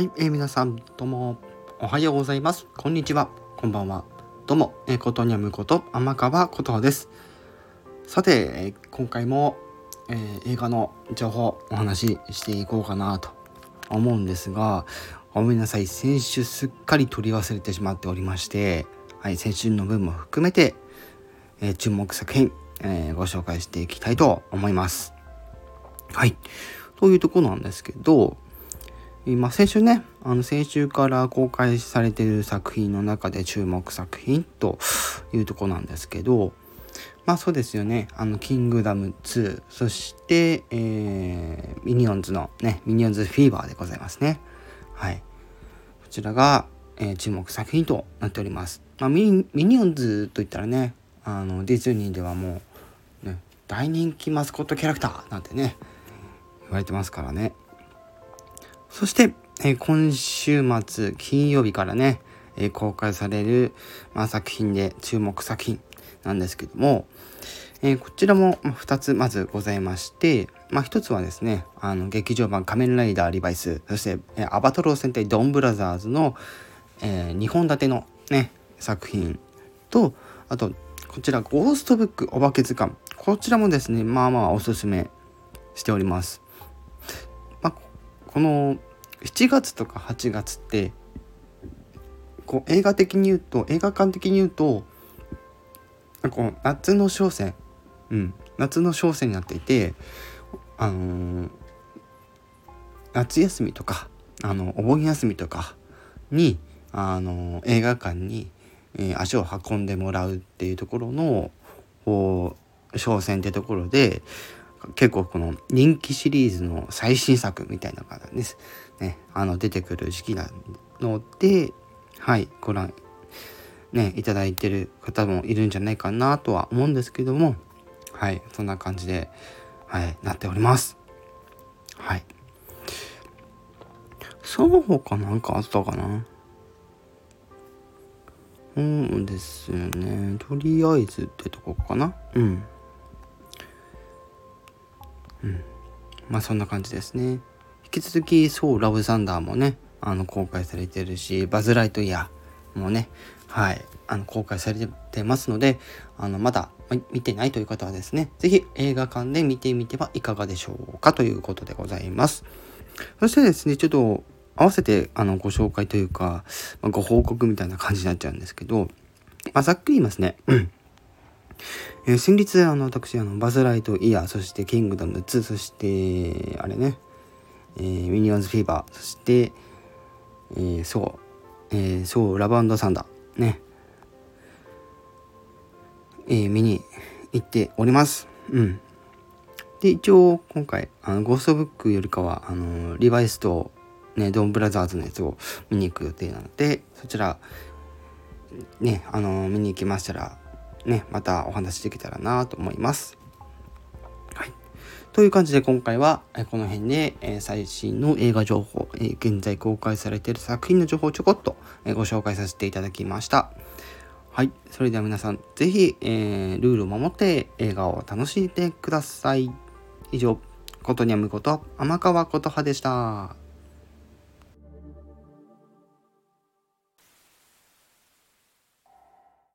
はい、えー、皆さんどうもおはようございます。こんにちは。こんばんは。どうも、えー、ことにゃむこと天川ことです。さて、えー、今回も、えー、映画の情報お話ししていこうかなと思うんですが、ごめんなさい。先週すっかり取り忘れてしまっておりまして、はい、先週の分も含めて、えー、注目作品、えー、ご紹介していきたいと思います。はい。というところなんですけど、今先週ねあの先週から公開されてる作品の中で注目作品というとこなんですけどまあそうですよね。あのキングダム2そして、えー、ミニオンズのねミニオンズフィーバーでございますね。はい。こちらが、えー、注目作品となっております、まあ、ミニミニオンズといったらねあのディズニーではもう、ね、大人気マスコットキャラクターなんてね言われてますからね。そして、えー、今週末金曜日からね、えー、公開される、まあ、作品で注目作品なんですけども、えー、こちらも2つまずございまして、まあ、1つはですねあの劇場版「仮面ライダーリバイス」そして、えー、アバトロー戦隊ドンブラザーズの、えー、2本立てのね作品とあとこちら「ゴーストブックお化け図鑑」こちらもですねまあまあおすすめしております。この7月とか8月ってこう映画的に言うと映画館的に言うとこう夏の商戦、うん、夏の商戦になっていてあのー、夏休みとかあのお盆休みとかにあの映画館に、えー、足を運んでもらうっていうところの商戦ってところで結構この人気シリーズの最新作みたいな感じです。ね、あの出てくる時期なので、はい、ご覧ね、いただいてる方もいるんじゃないかなとは思うんですけども、はい、そんな感じで、はい、なっております。はい。その他なんかあったかな？うんですよね。とりあえずってとこかな？うん。うん。まあそんな感じですね。引き続き、そう、ラブサンダーもね、あの、公開されてるし、バズ・ライトイヤーもね、はい、あの、公開されてますので、あの、まだ見てないという方はですね、是非映画館で見てみてはいかがでしょうかということでございます。そしてですね、ちょっと合わせてあのご紹介というか、まあ、ご報告みたいな感じになっちゃうんですけど、まあ、ざっくり言いますね。うんえー、先日、あの、私、あの、バズ・ライト・イヤー、そして、キングダム2、そして、あれね、えー、ミニオンズ・フィーバー、そして、えー、そう、えー、そう、ラブサンダー、ね、えー、見に行っております。うん。で、一応、今回、あの、ゴーストブックよりかは、あの、リバイスと、ね、ドンブラザーズのやつを見に行く予定なので、そちら、ね、あの、見に行きましたら、ね、またお話しできたらなと思います。はい。という感じで今回はこの辺で最新の映画情報、現在公開されている作品の情報をちょこっとご紹介させていただきました。はい。それでは皆さん、ぜひ、えー、ルールを守って映画を楽しんでください。以上、ことにゃむこと、天川琴葉でした。